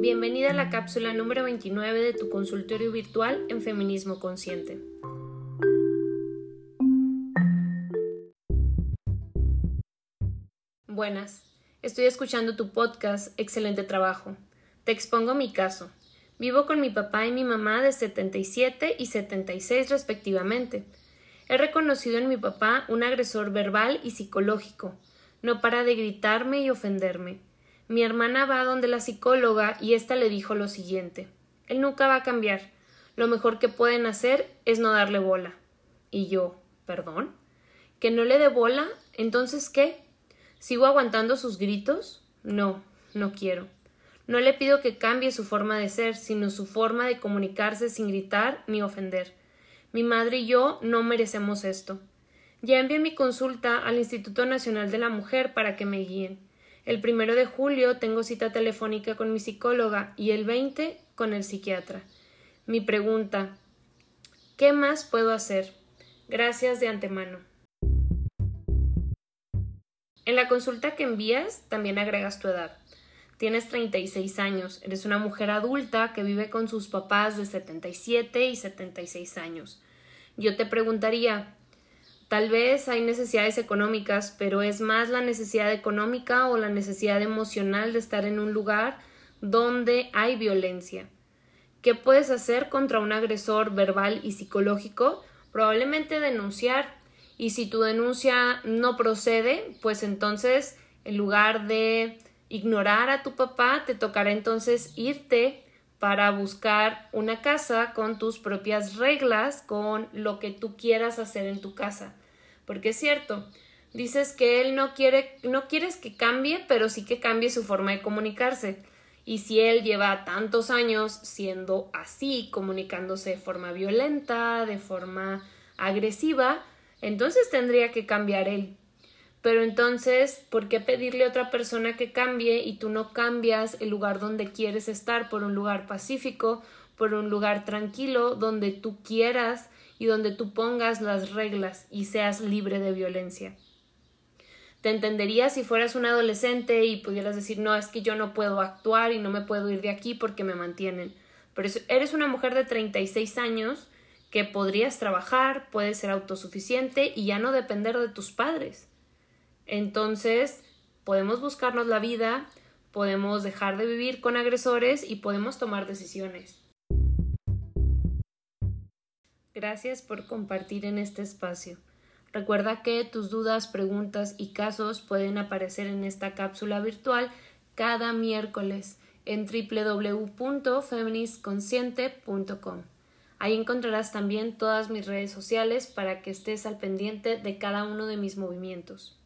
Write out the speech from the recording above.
Bienvenida a la cápsula número 29 de tu consultorio virtual en Feminismo Consciente. Buenas, estoy escuchando tu podcast, excelente trabajo. Te expongo mi caso. Vivo con mi papá y mi mamá de 77 y 76 respectivamente. He reconocido en mi papá un agresor verbal y psicológico. No para de gritarme y ofenderme. Mi hermana va donde la psicóloga y ésta le dijo lo siguiente Él nunca va a cambiar. Lo mejor que pueden hacer es no darle bola. Y yo, ¿perdón? ¿Que no le dé bola? ¿Entonces qué? ¿Sigo aguantando sus gritos? No, no quiero. No le pido que cambie su forma de ser, sino su forma de comunicarse sin gritar ni ofender. Mi madre y yo no merecemos esto. Ya envié mi consulta al Instituto Nacional de la Mujer para que me guíen. El primero de julio tengo cita telefónica con mi psicóloga y el 20 con el psiquiatra. Mi pregunta ¿Qué más puedo hacer? Gracias de antemano. En la consulta que envías también agregas tu edad. Tienes 36 años, eres una mujer adulta que vive con sus papás de 77 y 76 años. Yo te preguntaría, Tal vez hay necesidades económicas, pero es más la necesidad económica o la necesidad emocional de estar en un lugar donde hay violencia. ¿Qué puedes hacer contra un agresor verbal y psicológico? Probablemente denunciar. Y si tu denuncia no procede, pues entonces, en lugar de ignorar a tu papá, te tocará entonces irte para buscar una casa con tus propias reglas, con lo que tú quieras hacer en tu casa. Porque es cierto, dices que él no quiere, no quieres que cambie, pero sí que cambie su forma de comunicarse. Y si él lleva tantos años siendo así, comunicándose de forma violenta, de forma agresiva, entonces tendría que cambiar él. Pero entonces, ¿por qué pedirle a otra persona que cambie y tú no cambias el lugar donde quieres estar por un lugar pacífico, por un lugar tranquilo, donde tú quieras y donde tú pongas las reglas y seas libre de violencia? Te entendería si fueras un adolescente y pudieras decir, no, es que yo no puedo actuar y no me puedo ir de aquí porque me mantienen. Pero eres una mujer de 36 años que podrías trabajar, puedes ser autosuficiente y ya no depender de tus padres. Entonces, podemos buscarnos la vida, podemos dejar de vivir con agresores y podemos tomar decisiones. Gracias por compartir en este espacio. Recuerda que tus dudas, preguntas y casos pueden aparecer en esta cápsula virtual cada miércoles en www.feministconsciente.com. Ahí encontrarás también todas mis redes sociales para que estés al pendiente de cada uno de mis movimientos.